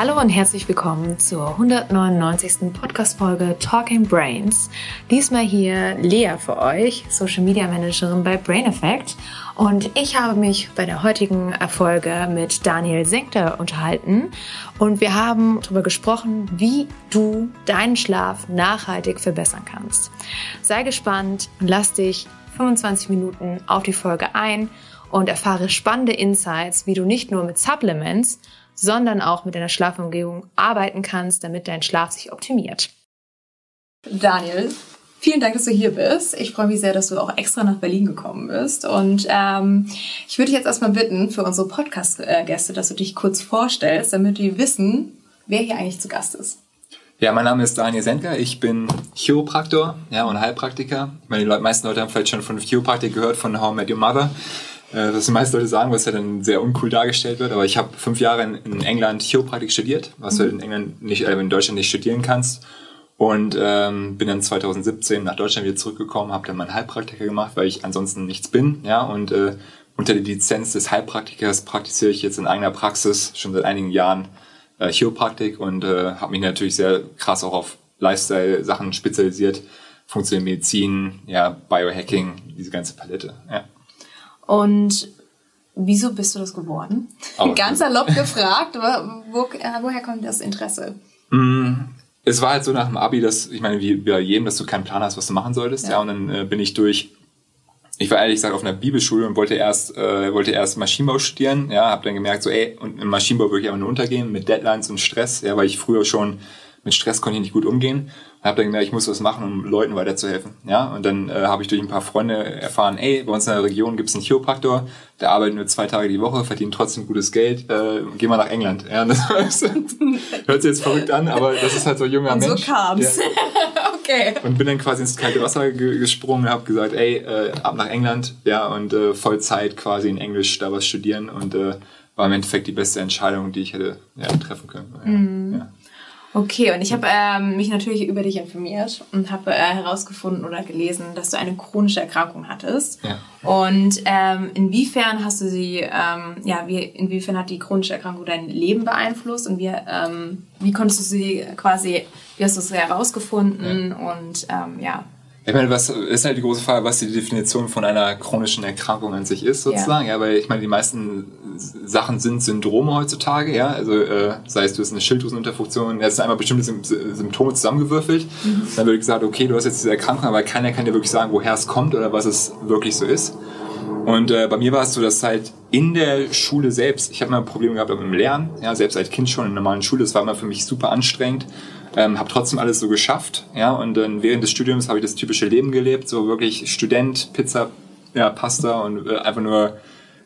Hallo und herzlich willkommen zur 199. Podcast-Folge Talking Brains. Diesmal hier Lea für euch, Social Media Managerin bei Brain Effect. Und ich habe mich bei der heutigen Erfolge mit Daniel Senkter unterhalten. Und wir haben darüber gesprochen, wie du deinen Schlaf nachhaltig verbessern kannst. Sei gespannt und lass dich 25 Minuten auf die Folge ein und erfahre spannende Insights, wie du nicht nur mit Supplements, sondern auch mit deiner Schlafumgebung arbeiten kannst, damit dein Schlaf sich optimiert. Daniel, vielen Dank, dass du hier bist. Ich freue mich sehr, dass du auch extra nach Berlin gekommen bist. Und ähm, ich würde dich jetzt erstmal bitten für unsere Podcast-Gäste, dass du dich kurz vorstellst, damit die wissen, wer hier eigentlich zu Gast ist. Ja, mein Name ist Daniel Sendker. Ich bin Chiropraktor ja, und Heilpraktiker. Ich meine, die meisten Leute haben vielleicht schon von Chiropraktik gehört, von How I Met Your Mother. Äh, was die meisten Leute sagen, was ja dann sehr uncool dargestellt wird. Aber ich habe fünf Jahre in, England Chiropraktik studiert, was du in England nicht, äh, in Deutschland nicht studieren kannst. Und ähm, bin dann 2017 nach Deutschland wieder zurückgekommen, habe dann meinen Heilpraktiker gemacht, weil ich ansonsten nichts bin. Ja, und äh, unter der Lizenz des Heilpraktikers praktiziere ich jetzt in eigener Praxis schon seit einigen Jahren äh, Chiropraktik und äh, habe mich natürlich sehr krass auch auf Lifestyle-Sachen spezialisiert, funktionelle Medizin, ja, Biohacking, diese ganze Palette. Ja. Und wieso bist du das geworden? Oh, Ganz salopp gefragt, wo, woher kommt das Interesse? Mm, es war halt so nach dem Abi, dass, ich meine, wie bei jedem, dass du keinen Plan hast, was du machen solltest. Ja, ja und dann äh, bin ich durch, ich war ehrlich gesagt auf einer Bibelschule und wollte erst, äh, wollte erst Maschinenbau studieren. Ja, habe dann gemerkt, so, ey, und im Maschinenbau würde ich aber nur untergehen mit Deadlines und Stress, ja, weil ich früher schon mit Stress konnte ich nicht gut umgehen habe dann gemerkt, ich muss was machen, um Leuten weiterzuhelfen. Ja, und dann äh, habe ich durch ein paar Freunde erfahren, ey, bei uns in der Region gibt es einen Chiropraktor, der arbeitet nur zwei Tage die Woche, verdient trotzdem gutes Geld, äh, geh mal nach England. Ja, das hört sich jetzt verrückt an, aber das ist halt so ein junger und Mensch. So kam's. Ja. okay. Und bin dann quasi ins kalte Wasser gesprungen und habe gesagt, ey, äh, ab nach England, ja, und äh, Vollzeit quasi in Englisch da was studieren und äh, war im Endeffekt die beste Entscheidung, die ich hätte ja, treffen können. Ja, mhm. ja. Okay, und ich habe ähm, mich natürlich über dich informiert und habe äh, herausgefunden oder gelesen, dass du eine chronische Erkrankung hattest. Ja. Und ähm, inwiefern hast du sie, ähm, ja, wie, inwiefern hat die chronische Erkrankung dein Leben beeinflusst und wie, ähm, wie konntest du sie quasi, wie hast du sie herausgefunden ja. und ähm, ja, ich meine, was ist halt die große Frage, was die Definition von einer chronischen Erkrankung an sich ist, sozusagen. Ja, ja weil ich meine, die meisten Sachen sind Syndrome heutzutage, ja. Also äh, sei es du hast eine Schilddrüsenunterfunktion, jetzt einmal bestimmte Symptome zusammengewürfelt. Mhm. Dann wird gesagt, okay, du hast jetzt diese Erkrankung, aber keiner kann dir wirklich sagen, woher es kommt oder was es wirklich so ist. Und äh, bei mir war es so, dass halt in der Schule selbst, ich habe mal Probleme gehabt mit dem Lernen, ja, selbst als Kind schon in der normalen Schule, das war immer für mich super anstrengend ähm, habe trotzdem alles so geschafft, ja, und dann während des Studiums habe ich das typische Leben gelebt, so wirklich Student, Pizza, ja, Pasta und äh, einfach nur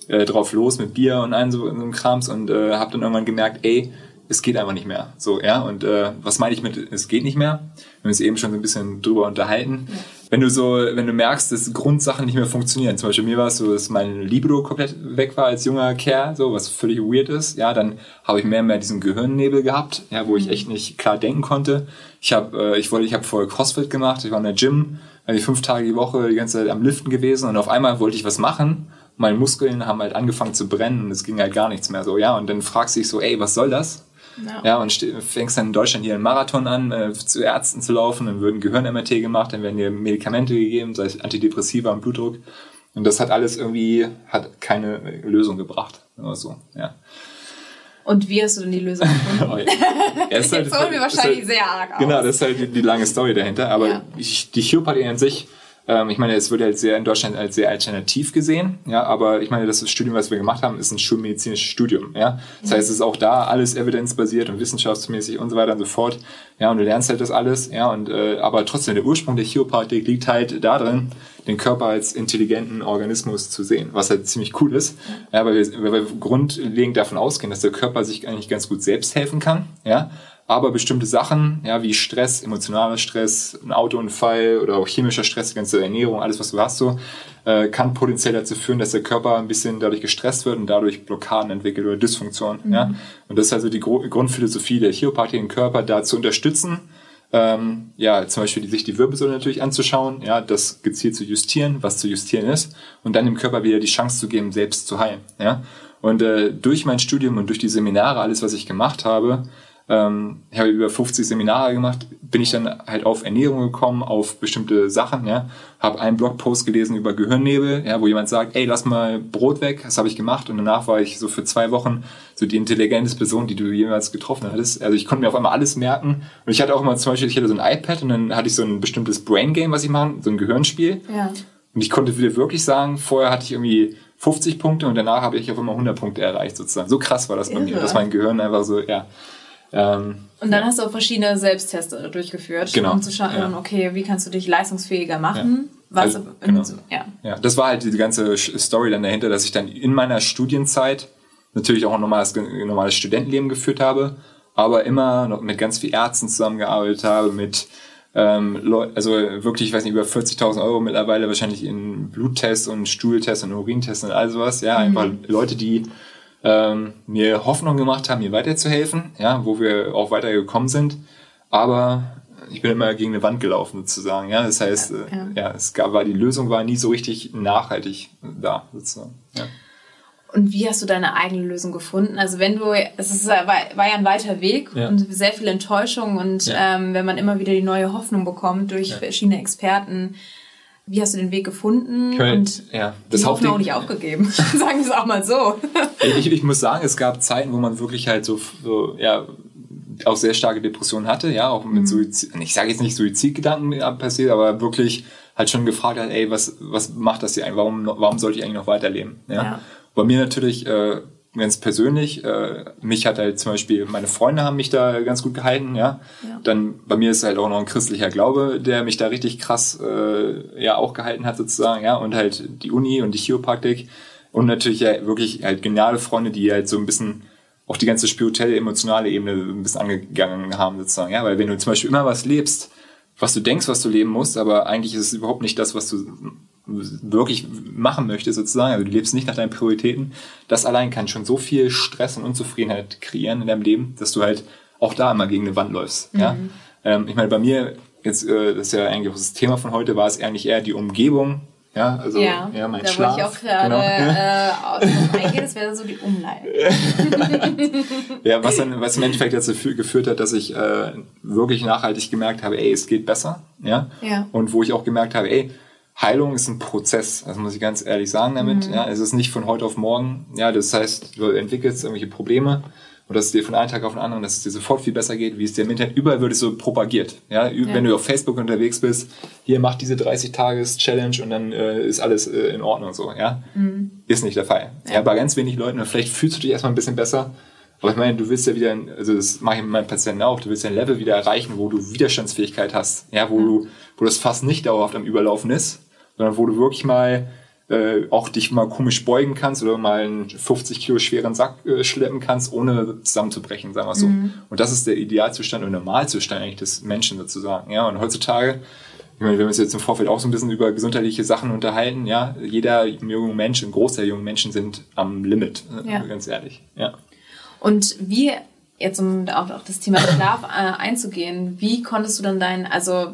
äh, drauf los mit Bier und allem so, so Krams und äh, habe dann irgendwann gemerkt, ey, es geht einfach nicht mehr. So, ja. Und äh, was meine ich mit, es geht nicht mehr? Wir haben uns eben schon so ein bisschen drüber unterhalten. Wenn du so, wenn du merkst, dass Grundsachen nicht mehr funktionieren, zum Beispiel mir war es so, dass mein Libido komplett weg war als junger Kerl, so, was völlig weird ist, ja, dann habe ich mehr und mehr diesen Gehirnnebel gehabt, ja, wo ich mhm. echt nicht klar denken konnte. Ich habe, äh, ich wollte, ich habe vorher CrossFit gemacht, ich war in der Gym, ich fünf Tage die Woche die ganze Zeit am Liften gewesen und auf einmal wollte ich was machen meine Muskeln haben halt angefangen zu brennen und es ging halt gar nichts mehr so, ja. Und dann fragst du dich so, ey, was soll das? Ja, ja und fängst dann in Deutschland hier einen Marathon an, äh, zu Ärzten zu laufen, dann würden Gehirn-MRT gemacht, dann werden dir Medikamente gegeben, sei es Antidepressiva und Blutdruck. Und das hat alles irgendwie, hat keine Lösung gebracht. Oder so, ja. Und wie hast du denn die Lösung gefunden? oh, ja. halt, Jetzt holen wir wahrscheinlich halt, sehr arg aus. Genau, das ist halt die, die lange Story dahinter. Aber ja. ich, die Chiropathie an sich ähm, ich meine, es wird halt sehr in Deutschland als sehr alternativ gesehen, ja, aber ich meine, das Studium, was wir gemacht haben, ist ein schulmedizinisches Studium, ja. Das heißt, es ist auch da alles evidenzbasiert und wissenschaftsmäßig und so weiter und so fort, ja, und du lernst halt das alles, ja, und äh, aber trotzdem der Ursprung der Chiropathik liegt halt darin, den Körper als intelligenten Organismus zu sehen, was halt ziemlich cool ist, ja, weil wir, weil wir grundlegend davon ausgehen, dass der Körper sich eigentlich ganz gut selbst helfen kann, ja, aber bestimmte Sachen, ja, wie Stress, emotionaler Stress, ein Autounfall oder auch chemischer Stress, die ganze Ernährung, alles, was du hast, so, äh, kann potenziell dazu führen, dass der Körper ein bisschen dadurch gestresst wird und dadurch Blockaden entwickelt oder Dysfunktion. Mhm. Ja? Und das ist also die Gro Grundphilosophie der Chiropathie, den Körper da zu unterstützen, ähm, ja, zum Beispiel die, sich die Wirbelsäule natürlich anzuschauen, ja, das gezielt zu justieren, was zu justieren ist, und dann dem Körper wieder die Chance zu geben, selbst zu heilen. Ja? Und äh, durch mein Studium und durch die Seminare, alles, was ich gemacht habe, ähm, ich habe über 50 Seminare gemacht, bin ich dann halt auf Ernährung gekommen, auf bestimmte Sachen, ja. Habe einen Blogpost gelesen über Gehirnnebel, ja, wo jemand sagt, ey, lass mal Brot weg, das habe ich gemacht und danach war ich so für zwei Wochen so die intelligenteste Person, die du jemals getroffen hattest. Also ich konnte mir auf einmal alles merken und ich hatte auch immer zum Beispiel, ich hatte so ein iPad und dann hatte ich so ein bestimmtes Brain Game, was ich mache, so ein Gehirnspiel. Ja. Und ich konnte wieder wirklich sagen, vorher hatte ich irgendwie 50 Punkte und danach habe ich auf einmal 100 Punkte erreicht sozusagen. So krass war das bei Irre. mir, dass mein Gehirn einfach so, ja, ähm, und dann hast du auch verschiedene Selbsttests durchgeführt, genau, um zu schauen, ja. okay, wie kannst du dich leistungsfähiger machen? Ja. Was, also, genau. ja. ja, das war halt die ganze Story dann dahinter, dass ich dann in meiner Studienzeit natürlich auch ein normales, normales Studentenleben geführt habe, aber immer noch mit ganz vielen Ärzten zusammengearbeitet habe, mit ähm, also wirklich, ich weiß nicht, über 40.000 Euro mittlerweile wahrscheinlich in Bluttests und Stuhltests und Urintests und all sowas. Ja, mhm. einfach Leute, die ähm, mir Hoffnung gemacht haben, mir weiterzuhelfen, ja, wo wir auch weitergekommen sind. Aber ich bin immer gegen eine Wand gelaufen sozusagen. Ja, das heißt, ja, ja. Äh, ja es gab, war die Lösung war nie so richtig nachhaltig da sozusagen. Ja. Und wie hast du deine eigene Lösung gefunden? Also wenn du, es ist, war, war ja ein weiter Weg ja. und sehr viel Enttäuschung und ja. ähm, wenn man immer wieder die neue Hoffnung bekommt durch ja. verschiedene Experten, wie hast du den Weg gefunden Köln, und ja, das Hoffnung auch nicht aufgegeben? sagen wir es auch mal so. ich, ich muss sagen, es gab Zeiten, wo man wirklich halt so, so ja, auch sehr starke Depressionen hatte, ja, auch mit mhm. Suizid, ich sage jetzt nicht Suizidgedanken passiert, aber wirklich halt schon gefragt hat, ey, was, was macht das hier eigentlich? Warum, warum sollte ich eigentlich noch weiterleben? Ja. ja. Bei mir natürlich äh, ganz persönlich, äh, mich hat halt zum Beispiel, meine Freunde haben mich da ganz gut gehalten, ja. ja. Dann bei mir ist halt auch noch ein christlicher Glaube, der mich da richtig krass äh, ja auch gehalten hat sozusagen, ja. Und halt die Uni und die Chiropraktik und natürlich ja wirklich halt geniale Freunde, die halt so ein bisschen auch die ganze spirituelle, emotionale Ebene ein bisschen angegangen haben sozusagen, ja. Weil wenn du zum Beispiel immer was lebst, was du denkst, was du leben musst, aber eigentlich ist es überhaupt nicht das, was du wirklich machen möchtest sozusagen, also du lebst nicht nach deinen Prioritäten, das allein kann schon so viel Stress und Unzufriedenheit kreieren in deinem Leben, dass du halt auch da immer gegen eine Wand läufst. Mhm. Ja? Ähm, ich meine, bei mir, jetzt, äh, das ist ja eigentlich auch das Thema von heute, war es eigentlich eher die Umgebung, ja, also ja, ja mein da Schlaf. Da wollte ich auch gerade genau. äh, eingehen, das wäre so die Umleitung. ja, was dann, was im Endeffekt dazu geführt hat, dass ich äh, wirklich nachhaltig gemerkt habe, ey, es geht besser, ja, ja. und wo ich auch gemerkt habe, ey, Heilung ist ein Prozess, das muss ich ganz ehrlich sagen damit. Mhm. Ja, es ist nicht von heute auf morgen. Ja, das heißt, du entwickelst irgendwelche Probleme und dass es dir von einem Tag auf den anderen, dass es dir sofort viel besser geht, wie es dir im Internet überall wird es so propagiert. Ja, ja. wenn du auf Facebook unterwegs bist, hier mach diese 30 Tages Challenge und dann äh, ist alles äh, in Ordnung so. Ja, mhm. ist nicht der Fall. Ja. ja, bei ganz wenig Leuten. Vielleicht fühlst du dich erstmal ein bisschen besser. Aber ich meine, du willst ja wieder, also das mache ich mit meinen Patienten auch, du willst ja ein Level wieder erreichen, wo du Widerstandsfähigkeit hast, ja, wo mhm. du, wo das fast nicht dauerhaft am Überlaufen ist, sondern wo du wirklich mal äh, auch dich mal komisch beugen kannst oder mal einen 50 Kilo schweren Sack äh, schleppen kannst, ohne zusammenzubrechen, sagen wir so. Mhm. Und das ist der Idealzustand und Normalzustand eigentlich des Menschen sozusagen. Ja, und heutzutage, ich meine, wir haben uns jetzt im Vorfeld auch so ein bisschen über gesundheitliche Sachen unterhalten, ja, jeder junge Mensch, ein Großteil junger Menschen sind am Limit, äh, ja. ganz ehrlich. Ja. Und wie, jetzt um auf, auf das Thema Schlaf äh, einzugehen, wie konntest du dann dein, also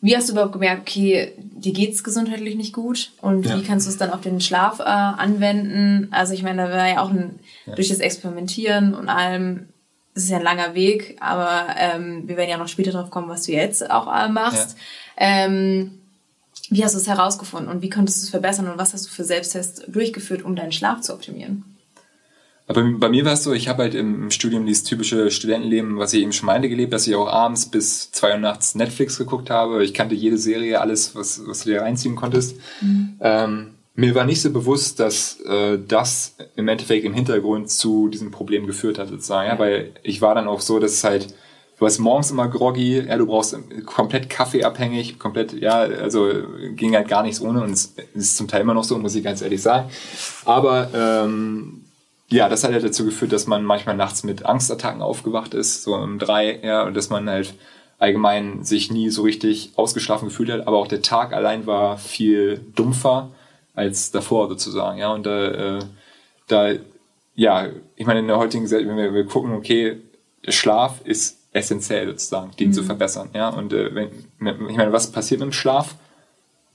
wie hast du überhaupt gemerkt, okay, dir geht's gesundheitlich nicht gut und ja. wie kannst du es dann auf den Schlaf äh, anwenden? Also ich meine, da war ja auch ein, ja. durch das Experimentieren und allem, es ist ja ein langer Weg, aber ähm, wir werden ja noch später drauf kommen, was du jetzt auch äh, machst. Ja. Ähm, wie hast du es herausgefunden und wie konntest du es verbessern und was hast du für Selbsttests durchgeführt, um deinen Schlaf zu optimieren? Aber bei mir war es so, ich habe halt im Studium dieses typische Studentenleben, was ich eben schon meinte, gelebt, dass ich auch abends bis zwei Uhr nachts Netflix geguckt habe. Ich kannte jede Serie, alles, was, was du dir reinziehen konntest. Mhm. Ähm, mir war nicht so bewusst, dass äh, das im Endeffekt im Hintergrund zu diesem Problem geführt hat, sozusagen. Ja, weil ich war dann auch so, dass es halt, du warst morgens immer groggy, ja, du brauchst komplett kaffeeabhängig, komplett, ja, also ging halt gar nichts ohne und es ist zum Teil immer noch so, muss ich ganz ehrlich sagen. Aber ähm, ja, das hat ja dazu geführt, dass man manchmal nachts mit Angstattacken aufgewacht ist, so um drei, ja, und dass man halt allgemein sich nie so richtig ausgeschlafen gefühlt hat, aber auch der Tag allein war viel dumpfer als davor sozusagen, ja, und da, äh, da, ja, ich meine, in der heutigen Zeit, wenn wir, wir gucken, okay, Schlaf ist essentiell sozusagen, den mhm. zu verbessern, ja, und äh, wenn, ich meine, was passiert mit dem Schlaf?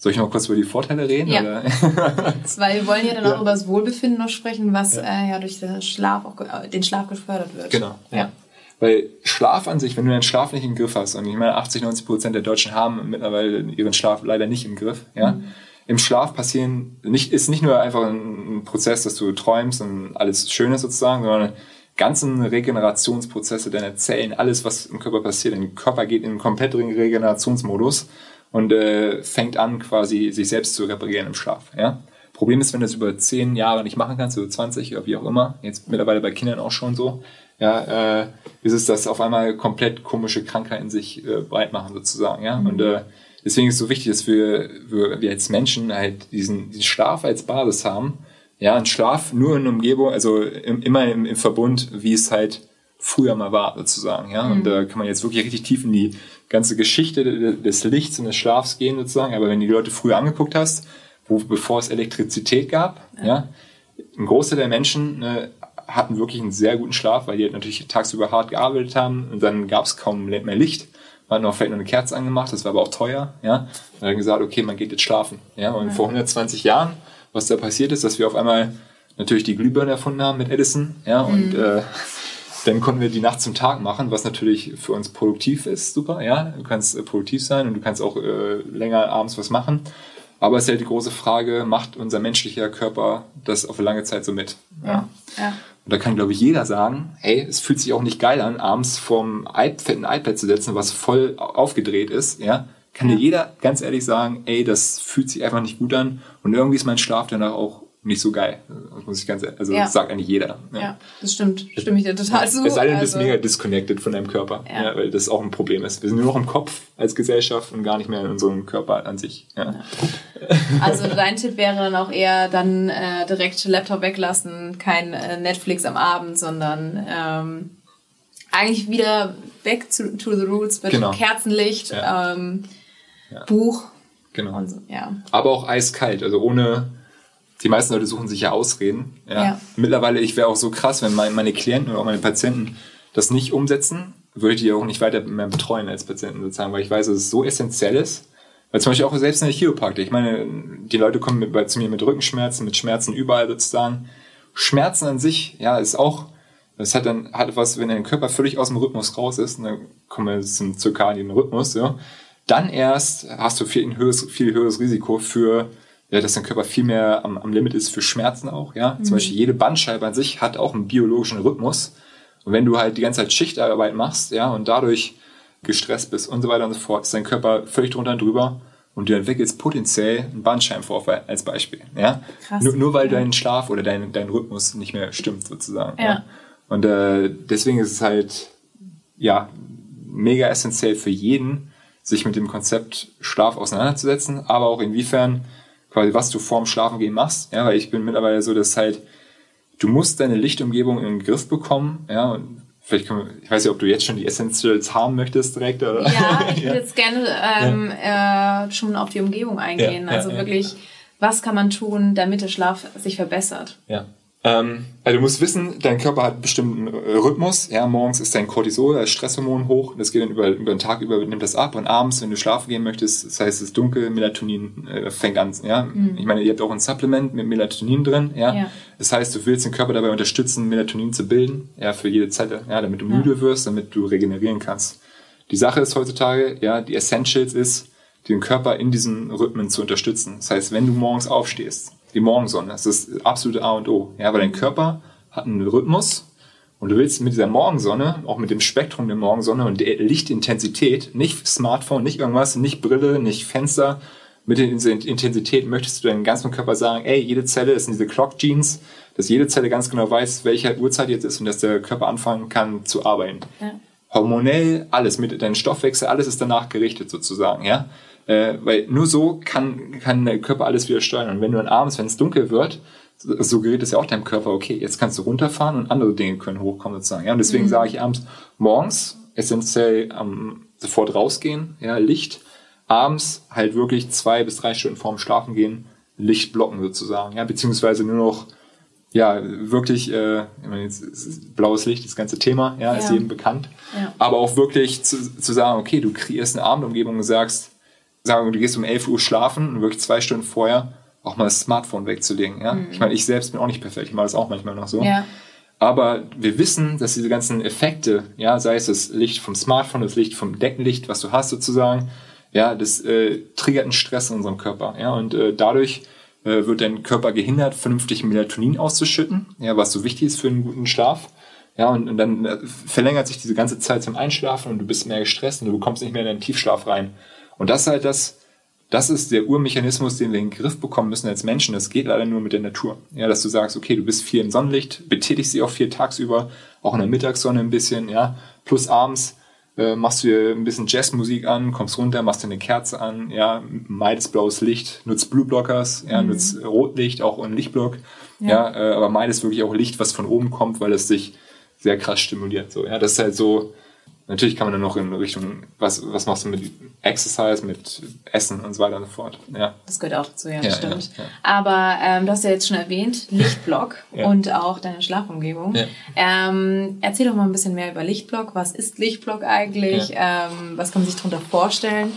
Soll ich noch kurz über die Vorteile reden? Ja. Oder? Weil wir wollen ja dann auch ja. über das Wohlbefinden noch sprechen, was ja, äh, ja durch den Schlaf, auch, äh, den Schlaf gefördert wird. Genau. Ja. Weil Schlaf an sich, wenn du deinen Schlaf nicht im Griff hast, und ich meine, 80, 90 Prozent der Deutschen haben mittlerweile ihren Schlaf leider nicht im Griff, ja. Mhm. Im Schlaf passieren, nicht, ist nicht nur einfach ein Prozess, dass du träumst und alles schön ist sozusagen, sondern ganzen Regenerationsprozesse deiner Zellen, alles, was im Körper passiert. Dein Körper geht in einen kompletten Regenerationsmodus und äh, fängt an, quasi sich selbst zu reparieren im Schlaf. Ja? Problem ist, wenn du das über zehn Jahre nicht machen kannst, oder 20 oder wie auch immer, jetzt mittlerweile bei Kindern auch schon so, ja, äh, ist es, dass auf einmal komplett komische Krankheiten sich äh, breit machen sozusagen. Ja? Mhm. Und äh, deswegen ist es so wichtig, dass wir, wir, wir als Menschen halt diesen, diesen Schlaf als Basis haben. Ja, ein Schlaf nur in Umgebung, also im, immer im, im Verbund, wie es halt früher mal war, sozusagen. Ja? Mhm. Und da kann man jetzt wirklich richtig tief in die ganze Geschichte des Lichts und des Schlafs gehen, sozusagen. Aber wenn du die Leute früher angeguckt hast, wo, bevor es Elektrizität gab, ja, ja ein Großteil der Menschen ne, hatten wirklich einen sehr guten Schlaf, weil die halt natürlich tagsüber hart gearbeitet haben und dann gab es kaum mehr Licht. Man hat noch vielleicht noch eine Kerze angemacht, das war aber auch teuer, ja. Und dann gesagt, okay, man geht jetzt schlafen, ja. Und ja. vor 120 Jahren, was da passiert ist, dass wir auf einmal natürlich die Glühbirne erfunden haben mit Edison, ja, und mhm. äh, dann konnten wir die Nacht zum Tag machen, was natürlich für uns produktiv ist, super, ja. Du kannst äh, produktiv sein und du kannst auch äh, länger abends was machen. Aber es ist ja die große Frage, macht unser menschlicher Körper das auf eine lange Zeit so mit? Ja. ja. Und da kann, glaube ich, jeder sagen, hey, es fühlt sich auch nicht geil an, abends vorm fetten iPad zu setzen, was voll aufgedreht ist, ja. Kann ja. dir jeder ganz ehrlich sagen, ey, das fühlt sich einfach nicht gut an und irgendwie ist mein Schlaf danach auch nicht so geil. Das muss ich ganz, also ja. das sagt eigentlich jeder. Ja, ja das stimmt. Stimme ich dir total zu. Es sei denn, du bist also mega disconnected von deinem Körper, ja. ja. weil das auch ein Problem ist. Wir sind nur noch im Kopf als Gesellschaft und gar nicht mehr in unserem Körper an sich. Ja. Also dein Tipp wäre dann auch eher dann äh, direkt Laptop weglassen, kein äh, Netflix am Abend, sondern ähm, eigentlich wieder back to, to the roots mit genau. Kerzenlicht, ähm, Buch. Genau. So, ja. Aber auch eiskalt, also ohne die meisten Leute suchen sich ja Ausreden. Ja. ja. Mittlerweile, ich wäre auch so krass, wenn meine Klienten oder auch meine Patienten das nicht umsetzen, würde ich die auch nicht weiter mehr betreuen als Patienten sozusagen, weil ich weiß, dass es so essentiell ist. Weil zum Beispiel auch selbst in der Chiropraktik, ich meine, die Leute kommen mit, zu mir mit Rückenschmerzen, mit Schmerzen überall sozusagen. Schmerzen an sich, ja, ist auch, das hat dann, hat was, wenn dein Körper völlig aus dem Rhythmus raus ist, und dann kommen wir zum zirkadien Rhythmus, ja, dann erst hast du viel, ein höheres, viel höheres Risiko für ja, dass dein Körper viel mehr am, am Limit ist für Schmerzen auch, ja. Mhm. Zum Beispiel jede Bandscheibe an sich hat auch einen biologischen Rhythmus. Und wenn du halt die ganze Zeit Schichtarbeit machst, ja, und dadurch gestresst bist und so weiter und so fort, ist dein Körper völlig drunter und drüber und du entwickelst potenziell einen Bandscheibenvorfall als Beispiel, ja. Krass. Nur, nur weil ja. dein Schlaf oder dein, dein Rhythmus nicht mehr stimmt sozusagen. Ja. ja? Und äh, deswegen ist es halt, ja, mega essentiell für jeden, sich mit dem Konzept Schlaf auseinanderzusetzen, aber auch inwiefern quasi was du vorm Schlafengehen machst. Ja, weil ich bin mittlerweile so, dass halt, du musst deine Lichtumgebung in den Griff bekommen, ja, und vielleicht können wir, ich weiß nicht, ob du jetzt schon die Essentials haben möchtest direkt, oder? Ja, ich würde jetzt gerne ähm, ja. äh, schon auf die Umgebung eingehen. Ja, also wirklich, was kann man tun, damit der Schlaf sich verbessert? Ja. Ähm, also du musst wissen, dein Körper hat einen bestimmten äh, Rhythmus. Ja, morgens ist dein Cortisol, das Stresshormon hoch. Das geht dann über, über den Tag über, nimmt das ab. Und abends, wenn du schlafen gehen möchtest, das heißt, es ist dunkel, Melatonin äh, fängt an. Ja, mhm. ich meine, ihr habt auch ein Supplement mit Melatonin drin. Ja? ja, das heißt, du willst den Körper dabei unterstützen, Melatonin zu bilden. Ja, für jede Zelle. Ja, damit du ja. müde wirst, damit du regenerieren kannst. Die Sache ist heutzutage, ja, die Essentials ist, den Körper in diesen Rhythmen zu unterstützen. Das heißt, wenn du morgens aufstehst, die Morgensonne. Das ist absolute A und O. Ja, weil dein Körper hat einen Rhythmus und du willst mit dieser Morgensonne, auch mit dem Spektrum der Morgensonne und der Lichtintensität, nicht Smartphone, nicht irgendwas, nicht Brille, nicht Fenster, mit der Intensität möchtest du deinem ganzen Körper sagen, ey, jede Zelle ist in diese Clock Genes, dass jede Zelle ganz genau weiß, welche Uhrzeit jetzt ist und dass der Körper anfangen kann zu arbeiten. Ja. Hormonell, alles, mit deinem Stoffwechsel, alles ist danach gerichtet sozusagen, ja. Äh, weil nur so kann, kann der Körper alles wieder steuern. Und wenn du dann abends, wenn es dunkel wird, suggeriert es ja auch deinem Körper, okay, jetzt kannst du runterfahren und andere Dinge können hochkommen sozusagen. Ja, und deswegen mhm. sage ich abends, morgens essentiell ähm, sofort rausgehen, ja, Licht, abends halt wirklich zwei bis drei Stunden vorm Schlafen gehen, Licht blocken sozusagen, ja, beziehungsweise nur noch ja, wirklich, äh, ich meine, jetzt blaues Licht, das ganze Thema, ja, ja. ist jedem bekannt. Ja. Aber auch wirklich zu, zu sagen, okay, du kreierst eine Abendumgebung und sagst, sagen wir, du gehst um 11 Uhr schlafen und wirklich zwei Stunden vorher auch mal das Smartphone wegzulegen. Ja? Mhm. Ich meine, ich selbst bin auch nicht perfekt, ich mache das auch manchmal noch so. Ja. Aber wir wissen, dass diese ganzen Effekte, ja, sei es das Licht vom Smartphone, das Licht vom Deckenlicht, was du hast sozusagen, ja, das äh, triggert einen Stress in unserem Körper. Ja, und äh, dadurch äh, wird dein Körper gehindert, vernünftig Melatonin auszuschütten, ja, was so wichtig ist für einen guten Schlaf. Ja, und, und dann äh, verlängert sich diese ganze Zeit zum Einschlafen und du bist mehr gestresst und du bekommst nicht mehr in deinen Tiefschlaf rein. Und das ist halt das, das ist der Urmechanismus, den wir in den Griff bekommen müssen als Menschen. Das geht leider nur mit der Natur. Ja, dass du sagst, okay, du bist viel im Sonnenlicht, betätigst dich auch viel tagsüber, auch in der Mittagssonne ein bisschen, ja, plus abends äh, machst du dir ein bisschen Jazzmusik an, kommst runter, machst dir eine Kerze an, ja, meidest blaues Licht, nutzt Blue Blockers, ja, mhm. nutzt Rotlicht, auch in Lichtblock, ja, ja äh, aber meidest wirklich auch Licht, was von oben kommt, weil es dich sehr krass stimuliert, so, ja, das ist halt so, Natürlich kann man dann noch in Richtung, was, was machst du mit Exercise, mit Essen und so weiter und so fort. Ja. Das gehört auch dazu, ja, ja, stimmt. Ja, ja. Aber ähm, du hast ja jetzt schon erwähnt, Lichtblock und auch deine Schlafumgebung. Ähm, erzähl doch mal ein bisschen mehr über Lichtblock. Was ist Lichtblock eigentlich? Ähm, was kann man sich darunter vorstellen?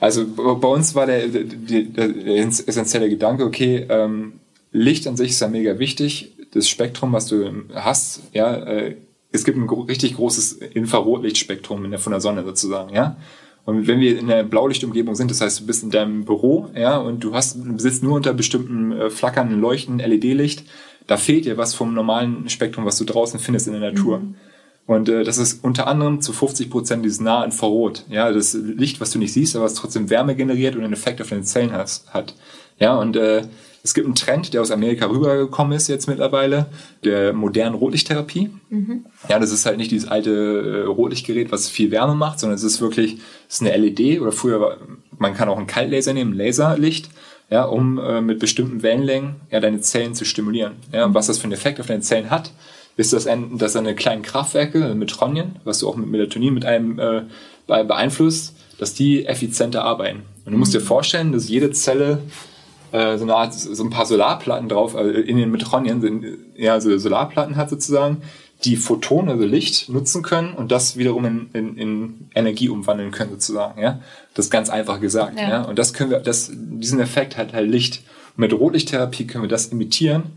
Also bei uns war der, der, der, essentielle Gedanke, okay, ähm, Licht an sich ist ja mega wichtig. Das Spektrum, was du hast, ja, äh, es gibt ein richtig großes Infrarotlichtspektrum in der, von der Sonne sozusagen, ja. Und wenn wir in der Blaulichtumgebung sind, das heißt, du bist in deinem Büro, ja, und du hast, du besitzt nur unter bestimmten äh, flackernden Leuchten LED-Licht, da fehlt dir was vom normalen Spektrum, was du draußen findest in der Natur. Mhm. Und äh, das ist unter anderem zu 50 Prozent dieses Nahinfrarot. Ja, das Licht, was du nicht siehst, aber was trotzdem Wärme generiert und einen Effekt auf deine Zellen has, hat. Ja, und äh, es gibt einen Trend, der aus Amerika rübergekommen ist jetzt mittlerweile, der modernen Rotlichttherapie. Mhm. Ja, das ist halt nicht dieses alte äh, Rotlichtgerät, was viel Wärme macht, sondern es ist wirklich, es ist eine LED oder früher, war, man kann auch einen Kaltlaser nehmen, Laserlicht, ja, um äh, mit bestimmten Wellenlängen ja deine Zellen zu stimulieren. Ja, und was das für einen Effekt auf deine Zellen hat, ist das, ein, dass deine kleinen Kraftwerke mit Tronien, was du auch mit Melatonin mit einem äh, beeinflusst, dass die effizienter arbeiten. Und du musst mhm. dir vorstellen, dass jede Zelle äh, so eine Art, so ein paar Solarplatten drauf, also in den Metronien sind ja so Solarplatten hat sozusagen, die Photonen, also Licht, nutzen können und das wiederum in, in, in Energie umwandeln können sozusagen, ja. Das ist ganz einfach gesagt, ja. ja? Und das können wir, das, diesen Effekt hat halt Licht. Und mit Rotlichttherapie können wir das imitieren,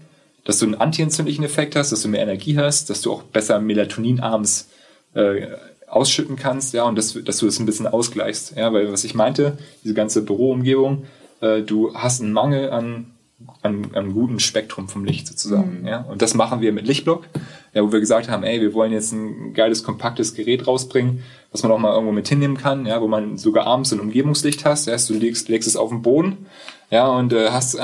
dass du einen antientzündlichen Effekt hast, dass du mehr Energie hast, dass du auch besser Melatonin abends äh, ausschütten kannst, ja, und dass, dass du das ein bisschen ausgleichst, ja, weil was ich meinte, diese ganze Büroumgebung, äh, du hast einen Mangel an, an, an gutem Spektrum vom Licht sozusagen. Mhm. Ja? Und das machen wir mit Lichtblock, ja, wo wir gesagt haben, ey, wir wollen jetzt ein geiles, kompaktes Gerät rausbringen, was man auch mal irgendwo mit hinnehmen kann, ja, wo man sogar abends ein Umgebungslicht hast. Ja, du legst, legst es auf den Boden ja, und äh, hast, äh,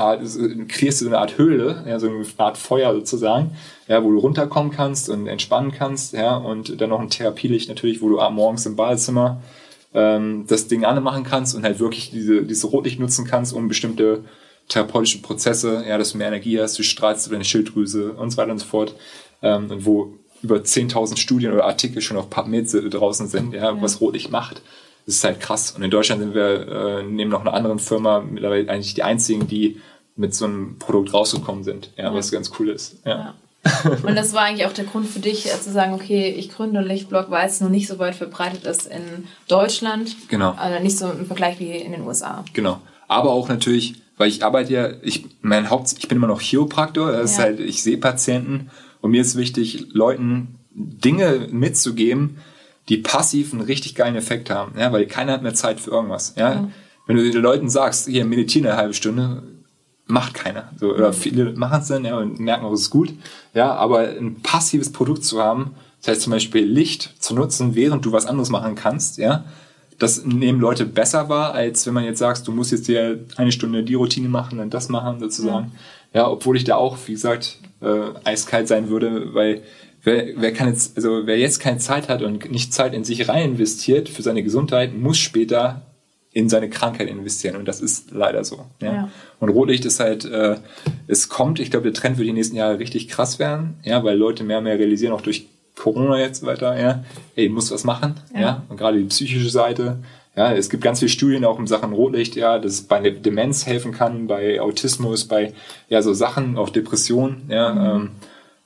kreierst du so eine Art Höhle, ja, so eine Art Feuer sozusagen, ja, wo du runterkommen kannst und entspannen kannst, ja, und dann noch ein Therapielicht natürlich, wo du morgens im Badezimmer ähm, das Ding anmachen kannst und halt wirklich diese, diese Rotlicht nutzen kannst, um bestimmte therapeutische Prozesse, ja, dass du mehr Energie hast, du strahlst deine Schilddrüse und so weiter und so fort. Ähm, und wo über 10.000 Studien oder Artikel schon auf PubMed draußen sind, ja, ja. was Rotlicht macht. Das ist halt krass. Und in Deutschland sind wir äh, neben noch einer anderen Firma mittlerweile eigentlich die einzigen, die mit so einem Produkt rausgekommen sind, ja, ja. was ganz cool ist. Ja. Und das war eigentlich auch der Grund für dich, äh, zu sagen, okay, ich gründe einen Lichtblog, weil es noch nicht so weit verbreitet ist in Deutschland. Genau. Also nicht so im Vergleich wie in den USA. Genau. Aber auch natürlich, weil ich arbeite ja, ich, mein Haupt, ich bin immer noch Chiropraktor, das ja. ist halt, ich sehe Patienten und mir ist wichtig, Leuten Dinge mitzugeben, die passiv einen richtig geilen Effekt haben, ja, weil keiner hat mehr Zeit für irgendwas, ja. ja. Wenn du den Leuten sagst, hier meditiere eine halbe Stunde, macht keiner. So, oder mhm. viele machen es dann ja, und merken auch, es ist gut. Ja, aber ein passives Produkt zu haben, das heißt zum Beispiel Licht zu nutzen, während du was anderes machen kannst, ja, das nehmen Leute besser wahr, als wenn man jetzt sagst, du musst jetzt dir eine Stunde die Routine machen und das machen, sozusagen. Ja, ja obwohl ich da auch, wie gesagt, äh, eiskalt sein würde, weil wer, wer kann jetzt, also wer jetzt keine Zeit hat und nicht Zeit in sich rein investiert für seine Gesundheit, muss später in seine Krankheit investieren. Und das ist leider so. Ja. ja. Und Rotlicht ist halt, äh, es kommt, ich glaube, der Trend wird die nächsten Jahre richtig krass werden, ja, weil Leute mehr und mehr realisieren, auch durch Corona jetzt weiter, ja, ey, muss was machen, ja. ja. Und gerade die psychische Seite, ja, es gibt ganz viele Studien auch in Sachen Rotlicht, ja, dass es bei Demenz helfen kann, bei Autismus, bei ja so Sachen, auch Depressionen, ja. Mhm. Ähm,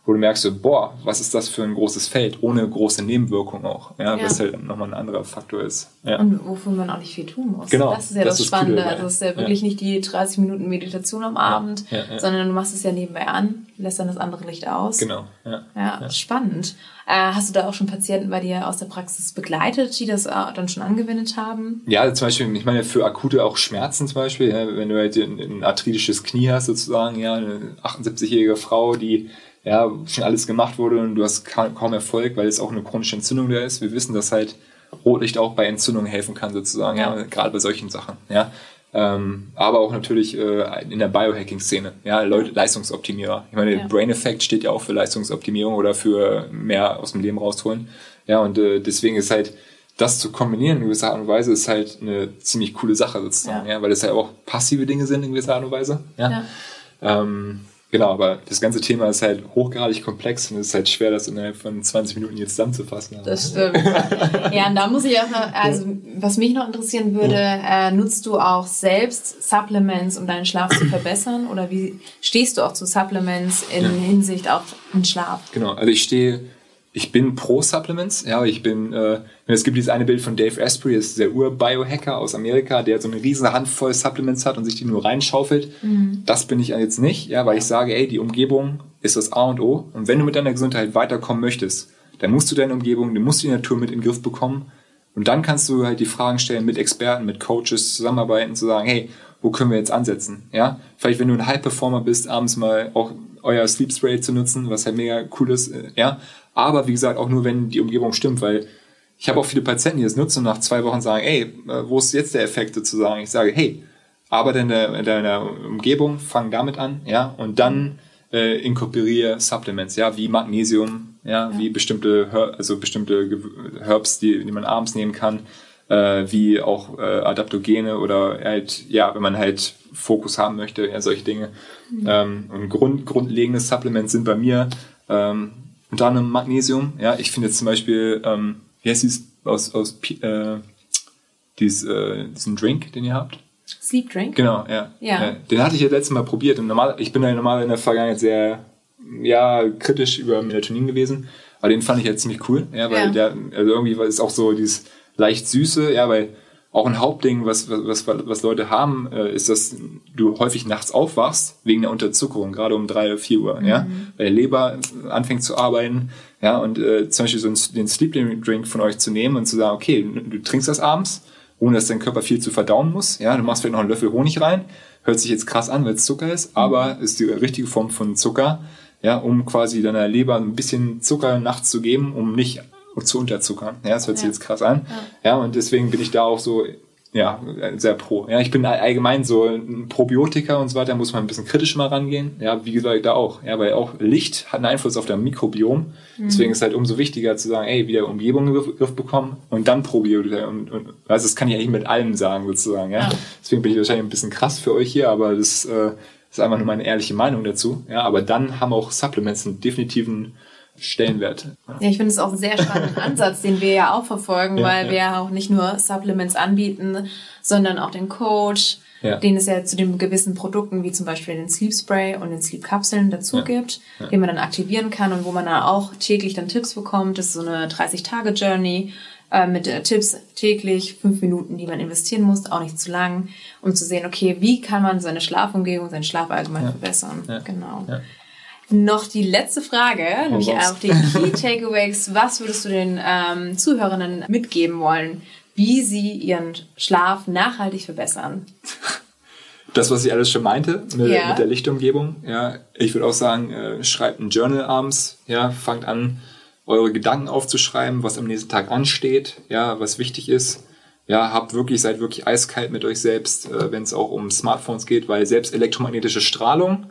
wo du merkst, so, boah, was ist das für ein großes Feld, ohne große Nebenwirkungen auch, ja, ja. was halt nochmal ein anderer Faktor ist. Ja. Und wofür man auch nicht viel tun muss. Genau. Das ist ja das, das Spannende. Coole, das ist ja wirklich ja. nicht die 30 Minuten Meditation am Abend, sondern du machst es ja nebenbei an, lässt dann das andere Licht aus. Genau. Ja, ja, spannend. Äh, hast du da auch schon Patienten bei dir aus der Praxis begleitet, die das äh, dann schon angewendet haben? Ja, zum Beispiel, ich meine, für akute auch Schmerzen zum Beispiel, wenn du halt ein, ein arthritisches Knie hast sozusagen, ja, eine 78-jährige Frau, die ja, schon alles gemacht wurde und du hast kaum Erfolg, weil es auch eine chronische Entzündung da ist. Wir wissen, dass halt Rotlicht auch bei Entzündungen helfen kann, sozusagen, ja, gerade bei solchen Sachen, ja. Ähm, aber auch natürlich äh, in der Biohacking-Szene, ja, Leute, Leistungsoptimierer. Ich meine, ja. Brain Effect steht ja auch für Leistungsoptimierung oder für mehr aus dem Leben rausholen. Ja, und äh, deswegen ist halt das zu kombinieren in gewisser Art und Weise ist halt eine ziemlich coole Sache sozusagen, ja, ja weil es halt auch passive Dinge sind in gewisser Art und Weise. Ja. ja. Ähm, Genau, aber das ganze Thema ist halt hochgradig komplex und es ist halt schwer, das innerhalb von 20 Minuten jetzt zusammenzufassen. Das stimmt. ja, und da muss ich auch noch, also was mich noch interessieren würde, äh, nutzt du auch selbst Supplements, um deinen Schlaf zu verbessern? Oder wie stehst du auch zu Supplements in ja. Hinsicht auf den Schlaf? Genau, also ich stehe ich bin pro Supplements, ja, ich bin, äh, es gibt dieses eine Bild von Dave Asprey, das ist der Ur-Biohacker aus Amerika, der so eine riesige Handvoll Supplements hat und sich die nur reinschaufelt. Mhm. Das bin ich jetzt nicht, ja, weil ich sage, ey, die Umgebung ist das A und O. Und wenn du mit deiner Gesundheit weiterkommen möchtest, dann musst du deine Umgebung, du musst die Natur mit in den Griff bekommen. Und dann kannst du halt die Fragen stellen mit Experten, mit Coaches zusammenarbeiten, zu sagen, hey, wo können wir jetzt ansetzen? Ja, vielleicht wenn du ein High Performer bist, abends mal auch euer Sleep Spray zu nutzen, was halt mega cool ist, äh, ja. Aber wie gesagt, auch nur, wenn die Umgebung stimmt, weil ich habe auch viele Patienten, die das nutzen und nach zwei Wochen sagen, ey, äh, wo ist jetzt der Effekt sozusagen? Ich sage, hey, arbeite in, der, in deiner Umgebung, fang damit an, ja, und dann äh, inkorporiere Supplements, ja, wie Magnesium, ja, ja. wie bestimmte, Her also bestimmte Herbs, die, die man abends nehmen kann, äh, wie auch äh, Adaptogene oder halt, ja, wenn man halt Fokus haben möchte, ja, solche Dinge. Mhm. Ähm, und grund, grundlegende Supplements sind bei mir ähm, unter anderem Magnesium. Ja, ich finde jetzt zum Beispiel, ähm, wie heißt dieses aus, aus äh, dieses, äh, diesen Drink, den ihr habt? Sleep Drink? Genau, ja. ja. ja. Den hatte ich ja letztes Mal probiert und normal, ich bin ja normal in der Vergangenheit sehr ja, kritisch über Melatonin gewesen, aber den fand ich jetzt ziemlich cool, ja, weil ja. der, also irgendwie ist auch so dieses leicht süße, ja, weil auch ein Hauptding, was, was, was Leute haben, äh, ist, dass du häufig nachts aufwachst wegen der Unterzuckerung, gerade um drei oder vier Uhr, mhm. ja, weil der Leber anfängt zu arbeiten, ja, und äh, zum Beispiel so einen, den Sleep Drink von euch zu nehmen und zu sagen, okay, du trinkst das abends, ohne dass dein Körper viel zu verdauen muss, ja, du machst vielleicht noch einen Löffel Honig rein, hört sich jetzt krass an, weil es Zucker ist, mhm. aber ist die richtige Form von Zucker, ja, um quasi deiner Leber ein bisschen Zucker nachts zu geben, um nicht zu unterzuckern. Ja, das hört sich ja. jetzt krass an. Ja. ja, und deswegen bin ich da auch so, ja, sehr pro. Ja, ich bin allgemein so ein Probiotiker und so weiter, muss man ein bisschen kritisch mal rangehen. Ja, wie gesagt, da auch. Ja, weil auch Licht hat einen Einfluss auf das Mikrobiom. Mhm. Deswegen ist es halt umso wichtiger zu sagen, ey, wieder Umgebung in den Griff bekommen und dann Probiotika. Und, und also das kann ich eigentlich mit allem sagen, sozusagen. Ja? ja. Deswegen bin ich wahrscheinlich ein bisschen krass für euch hier, aber das äh, ist einfach nur meine ehrliche Meinung dazu. Ja, aber dann haben auch Supplements einen definitiven Stellenwert. Ja, ich finde es auch einen sehr spannenden Ansatz, den wir ja auch verfolgen, ja, weil ja. wir ja auch nicht nur Supplements anbieten, sondern auch den Coach, den es ja zu den gewissen Produkten wie zum Beispiel den Sleep Spray und den Sleep Kapseln dazu gibt, den man dann aktivieren kann und wo man dann auch täglich dann Tipps bekommt. Das ist so eine 30-Tage-Journey äh, mit äh, Tipps täglich, fünf Minuten, die man investieren muss, auch nicht zu lang, um zu sehen, okay, wie kann man seine Schlafumgebung, seinen Schlaf allgemein verbessern. Genau. Noch die letzte Frage, oh, nämlich auch die Key Takeaways. Was würdest du den ähm, Zuhörenden mitgeben wollen, wie sie ihren Schlaf nachhaltig verbessern? Das, was ich alles schon meinte, mit, ja. mit der Lichtumgebung. Ja, ich würde auch sagen, äh, schreibt ein Journal abends. Ja, fangt an, eure Gedanken aufzuschreiben, was am nächsten Tag ansteht. Ja, was wichtig ist. Ja, habt wirklich, seid wirklich eiskalt mit euch selbst, äh, wenn es auch um Smartphones geht, weil selbst elektromagnetische Strahlung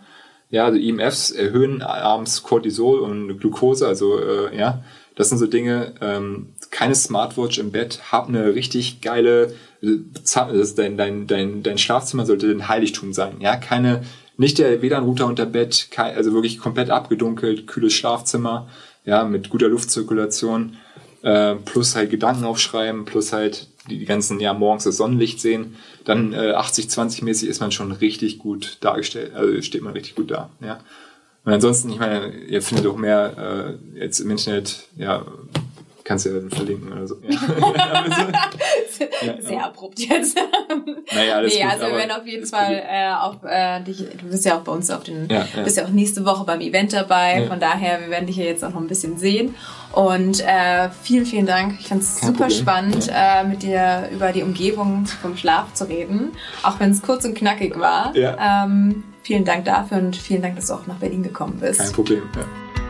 ja, also IMFs erhöhen abends Cortisol und Glucose, also äh, ja, das sind so Dinge, ähm, keine Smartwatch im Bett, hab eine richtig geile, dein, dein, dein, dein Schlafzimmer sollte ein Heiligtum sein, ja, keine, nicht der WLAN-Router unter Bett, kein, also wirklich komplett abgedunkelt, kühles Schlafzimmer, ja, mit guter Luftzirkulation, äh, plus halt Gedanken aufschreiben, plus halt die, die ganzen, ja, morgens das Sonnenlicht sehen, dann äh, 80-20-mäßig ist man schon richtig gut dargestellt, also steht man richtig gut da, ja. Und ansonsten, ich meine, ihr findet auch mehr äh, jetzt im Internet, ja, kannst du ja dann verlinken oder so. Ja. ja, Sehr abrupt jetzt. Naja, alles nee, gut, also wir werden auf jeden Fall äh, auf äh, dich, du bist ja auch bei uns auf den, ja, ja. bist ja auch nächste Woche beim Event dabei, ja. von daher, wir werden dich ja jetzt auch noch ein bisschen sehen. Und äh, vielen, vielen Dank. Ich fand es super Problem. spannend, äh, mit dir über die Umgebung vom Schlaf zu reden, auch wenn es kurz und knackig war. Ja. Ähm, vielen Dank dafür und vielen Dank, dass du auch nach Berlin gekommen bist. Kein Problem. Ja.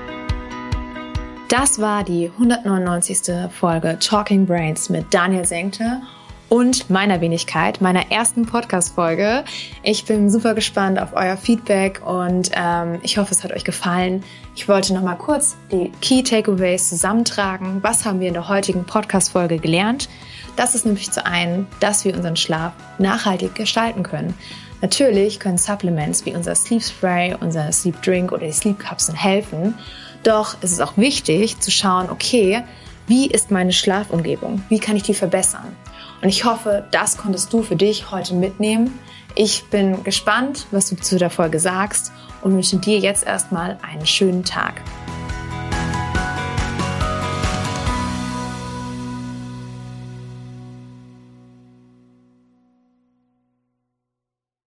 Das war die 199. Folge Talking Brains mit Daniel Senkte und meiner Wenigkeit, meiner ersten Podcast-Folge. Ich bin super gespannt auf euer Feedback und ähm, ich hoffe, es hat euch gefallen. Ich wollte noch mal kurz die Key Takeaways zusammentragen. Was haben wir in der heutigen Podcast-Folge gelernt? Das ist nämlich zu einen, dass wir unseren Schlaf nachhaltig gestalten können. Natürlich können Supplements wie unser Sleep Spray, unser Sleep Drink oder die Sleep Kapseln helfen. Doch es ist auch wichtig zu schauen, okay, wie ist meine Schlafumgebung? Wie kann ich die verbessern? Und ich hoffe, das konntest du für dich heute mitnehmen. Ich bin gespannt, was du zu der Folge sagst und wünsche dir jetzt erstmal einen schönen Tag.